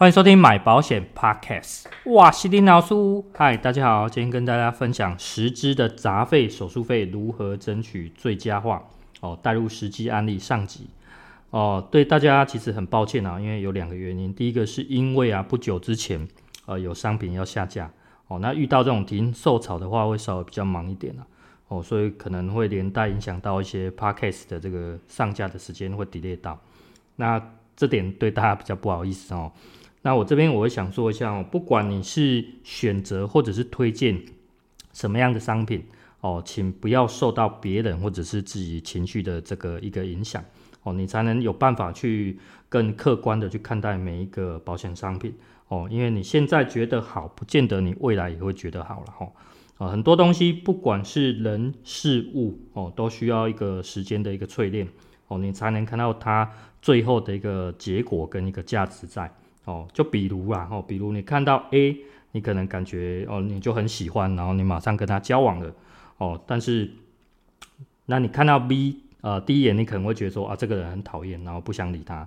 欢迎收听买保险 Podcast。哇，西丁老师，嗨，大家好，今天跟大家分享十支的杂费手术费如何争取最佳化哦，带入实际案例上集哦。对大家其实很抱歉啊，因为有两个原因。第一个是因为啊，不久之前呃有商品要下架哦，那遇到这种停售潮的话，会稍微比较忙一点啊哦，所以可能会连带影响到一些 Podcast 的这个上架的时间会 delay 到。那这点对大家比较不好意思哦。那我这边我会想说一下哦，不管你是选择或者是推荐什么样的商品哦，请不要受到别人或者是自己情绪的这个一个影响哦，你才能有办法去更客观的去看待每一个保险商品哦，因为你现在觉得好，不见得你未来也会觉得好了哈。啊，很多东西不管是人事物哦，都需要一个时间的一个淬炼哦，你才能看到它最后的一个结果跟一个价值在。哦，就比如啊，哦，比如你看到 A，你可能感觉哦，你就很喜欢，然后你马上跟他交往了，哦，但是那你看到 B，呃，第一眼你可能会觉得说啊，这个人很讨厌，然后不想理他，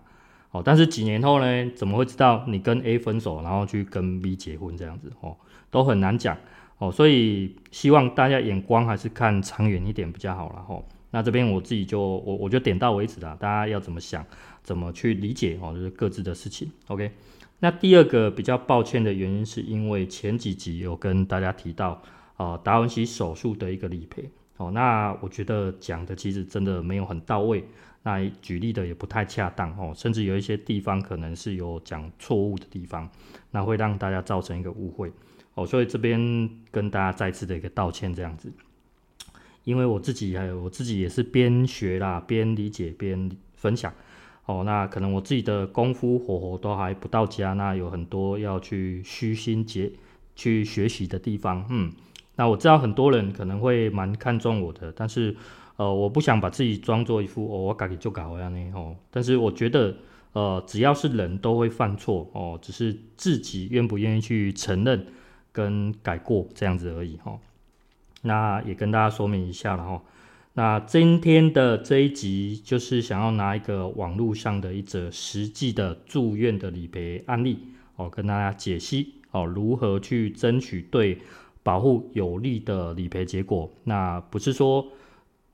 哦，但是几年后呢，怎么会知道你跟 A 分手，然后去跟 B 结婚这样子，哦，都很难讲，哦，所以希望大家眼光还是看长远一点比较好了，吼。那这边我自己就我我就点到为止了，大家要怎么想，怎么去理解哦，就是各自的事情。OK，那第二个比较抱歉的原因，是因为前几集有跟大家提到啊达文西手术的一个理赔哦，那我觉得讲的其实真的没有很到位，那举例的也不太恰当哦，甚至有一些地方可能是有讲错误的地方，那会让大家造成一个误会哦，所以这边跟大家再次的一个道歉这样子。因为我自己还有我自己也是边学啦，边理解边分享，哦，那可能我自己的功夫火候都还不到家，那有很多要去虚心结去学习的地方，嗯，那我知道很多人可能会蛮看重我的，但是呃，我不想把自己装作一副哦，我改就搞这样呢，哦，但是我觉得呃，只要是人都会犯错哦，只是自己愿不愿意去承认跟改过这样子而已，哦。那也跟大家说明一下了哈。那今天的这一集就是想要拿一个网络上的一则实际的住院的理赔案例哦，跟大家解析哦，如何去争取对保护有利的理赔结果。那不是说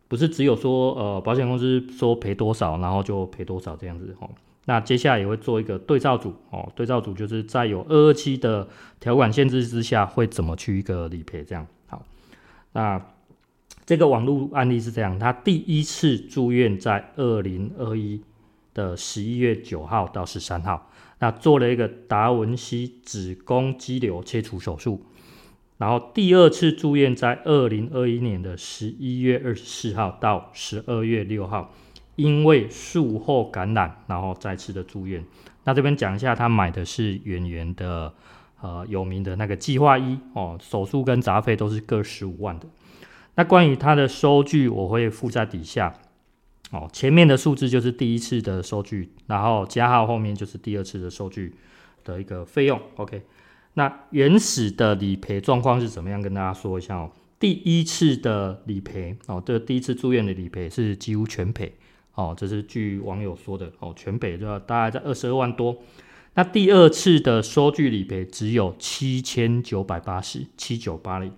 不是只有说呃保险公司说赔多少，然后就赔多少这样子哦。那接下来也会做一个对照组哦，对照组就是在有二二七的条款限制之下，会怎么去一个理赔这样。那这个网络案例是这样，他第一次住院在二零二一的十一月九号到十三号，那做了一个达文西子宫肌瘤切除手术，然后第二次住院在二零二一年的十一月二十四号到十二月六号，因为术后感染，然后再次的住院。那这边讲一下，他买的是圆圆的。呃，有名的那个计划一哦，手术跟杂费都是各十五万的。那关于它的收据，我会附在底下哦。前面的数字就是第一次的收据，然后加号后面就是第二次的收据的一个费用。OK，那原始的理赔状况是怎么样？跟大家说一下哦。第一次的理赔哦，这第一次住院的理赔是几乎全赔哦，这是据网友说的哦，全赔就大概在二十二万多。那第二次的收据理赔只有七千九百八十七九八零，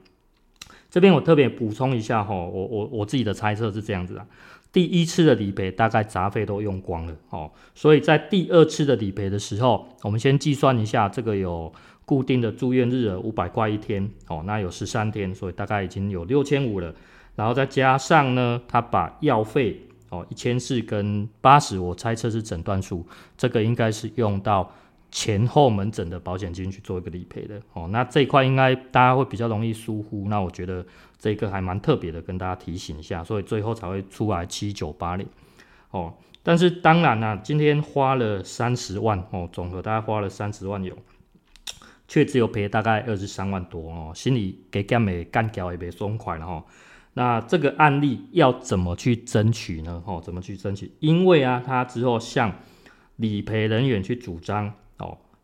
这边我特别补充一下哈，我我我自己的猜测是这样子啊，第一次的理赔大概杂费都用光了哦，所以在第二次的理赔的时候，我们先计算一下，这个有固定的住院日额五百块一天哦，那有十三天，所以大概已经有六千五了，然后再加上呢，他把药费哦一千四跟八十，我猜测是诊断数，这个应该是用到。前后门诊的保险金去做一个理赔的哦，那这一块应该大家会比较容易疏忽，那我觉得这个还蛮特别的，跟大家提醒一下，所以最后才会出来七九八零哦。但是当然啦、啊，今天花了三十万哦，总和大概花了三十万有，却只有赔大概二十三万多哦，心里给干没干掉也别松快了哈。那这个案例要怎么去争取呢？哦，怎么去争取？因为啊，他之后向理赔人员去主张，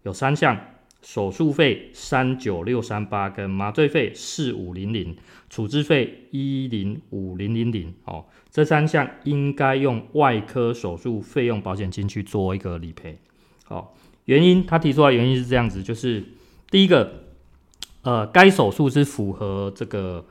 有三项。手术费三九六三八跟麻醉费四五零零，处置费一零五零零零哦，这三项应该用外科手术费用保险金去做一个理赔。哦，原因他提出来原因是这样子，就是第一个，呃，该手术是符合这个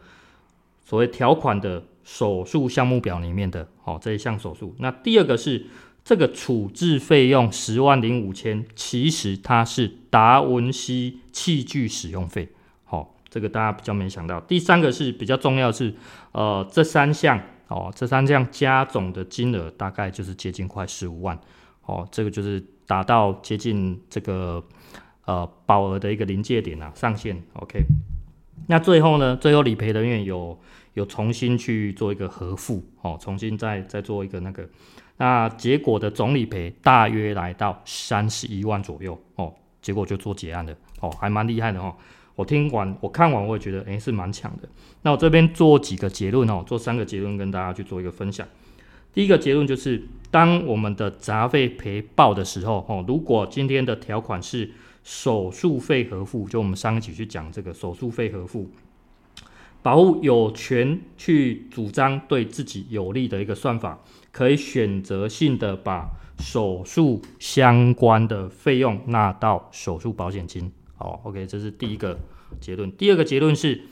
所谓条款的手术项目表里面的哦这一项手术。那第二个是。这个处置费用十万零五千，其实它是达文西器具使用费。好、哦，这个大家比较没想到。第三个是比较重要是，呃，这三项哦，这三项加总的金额大概就是接近快十五万。哦，这个就是达到接近这个呃保额的一个临界点啊，上限。OK，那最后呢，最后理赔人员有有重新去做一个核付，哦，重新再再做一个那个。那结果的总理赔大约来到三十一万左右哦，结果就做结案的哦，还蛮厉害的哦。我听完我看完我也觉得诶、是蛮强的。那我这边做几个结论哦，做三个结论跟大家去做一个分享。第一个结论就是，当我们的杂费赔报的时候哦，如果今天的条款是手术费核付，就我们上一期去讲这个手术费核付，保户有权去主张对自己有利的一个算法。可以选择性的把手术相关的费用纳到手术保险金。好，OK，这是第一个结论。第二个结论是，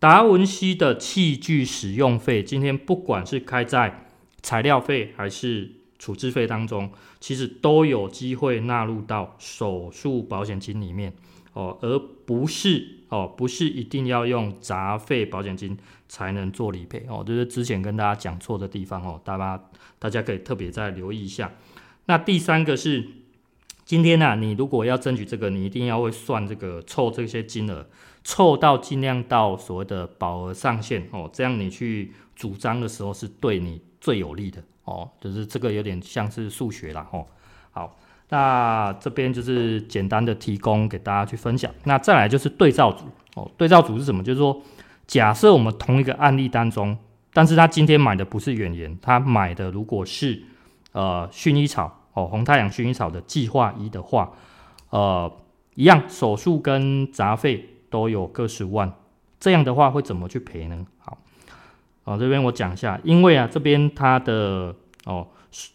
达文西的器具使用费，今天不管是开在材料费还是处置费当中，其实都有机会纳入到手术保险金里面。哦，而不是哦，不是一定要用杂费保险金才能做理赔哦，这是之前跟大家讲错的地方哦，大家大家可以特别再留意一下。那第三个是，今天呢、啊，你如果要争取这个，你一定要会算这个凑这些金额，凑到尽量到所谓的保额上限哦，这样你去主张的时候是对你最有利的哦，就是这个有点像是数学啦哦，好。那这边就是简单的提供给大家去分享。那再来就是对照组哦，对照组是什么？就是说，假设我们同一个案例当中，但是他今天买的不是远延，他买的如果是呃薰衣草哦，红太阳薰衣草的计划一的话，呃，一样手术跟杂费都有个十万，这样的话会怎么去赔呢？好，哦，这边我讲一下，因为啊这边它的哦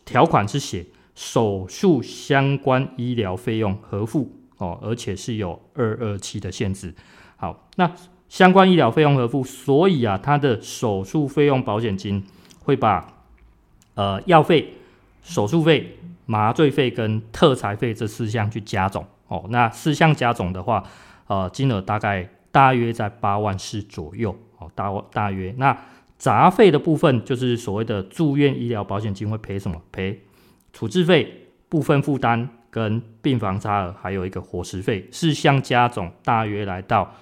条款是写。手术相关医疗费用核付哦，而且是有二二七的限制。好，那相关医疗费用核付，所以啊，它的手术费用保险金会把呃药费、手术费、麻醉费跟特材费这四项去加总哦。那四项加总的话，呃，金额大概大约在八万四左右哦，大大约。那杂费的部分就是所谓的住院医疗保险金会赔什么？赔。处置费、部分负担跟病房差额，还有一个伙食费，四项加总大约来到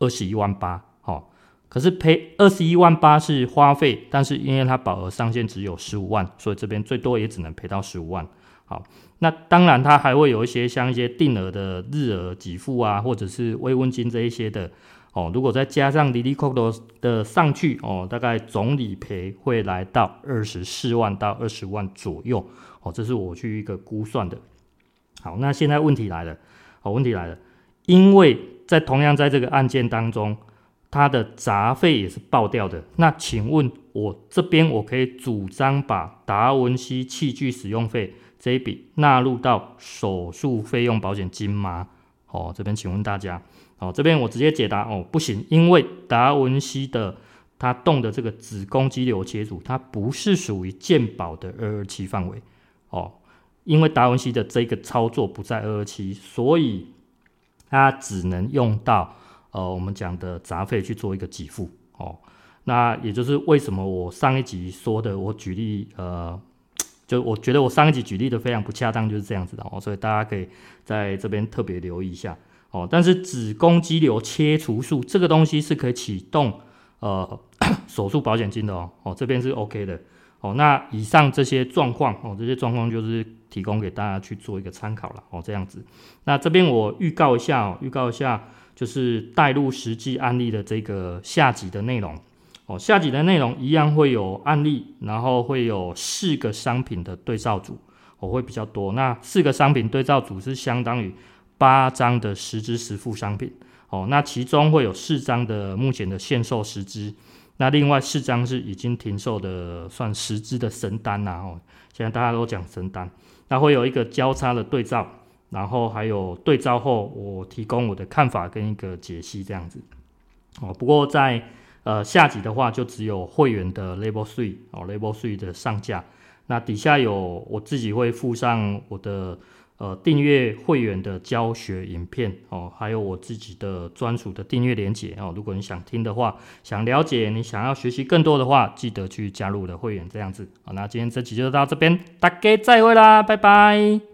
二十一万八。哦，可是赔二十一万八是花费，但是因为它保额上限只有十五万，所以这边最多也只能赔到十五万。好，那当然它还会有一些像一些定额的日额给付啊，或者是慰问金这一些的。哦，如果再加上哩哩扣扣的上去，哦，大概总理赔会来到二十四万到二十万左右。哦，这是我去一个估算的。好，那现在问题来了，好，问题来了，因为在同样在这个案件当中，它的杂费也是爆掉的。那请问我这边我可以主张把达文西器具使用费这一笔纳入到手术费用保险金吗？哦，这边请问大家。哦，这边我直接解答哦，不行，因为达文西的他动的这个子宫肌瘤切除，它不是属于健保的二二七范围哦，因为达文西的这个操作不在二二七，所以它只能用到呃我们讲的杂费去做一个给付哦。那也就是为什么我上一集说的，我举例呃，就我觉得我上一集举例的非常不恰当，就是这样子的哦，所以大家可以在这边特别留意一下。哦，但是子宫肌瘤切除术这个东西是可以启动呃 手术保险金的哦，哦这边是 OK 的哦，那以上这些状况哦，这些状况就是提供给大家去做一个参考了哦，这样子。那这边我预告一下哦，预告一下就是带入实际案例的这个下集的内容哦，下集的内容一样会有案例，然后会有四个商品的对照组，我、会比较多。那四个商品对照组是相当于八张的十支实付商品哦，那其中会有四张的目前的限售十支。那另外四张是已经停售的，算十支的神单呐哦，现在大家都讲神单，那会有一个交叉的对照，然后还有对照后我提供我的看法跟一个解析这样子哦。不过在呃下集的话，就只有会员的 Level Three 哦，Level Three 的上架，那底下有我自己会附上我的。呃，订阅会员的教学影片哦，还有我自己的专属的订阅连接哦。如果你想听的话，想了解，你想要学习更多的话，记得去加入我的会员这样子。好，那今天这集就到这边，大家再会啦，拜拜。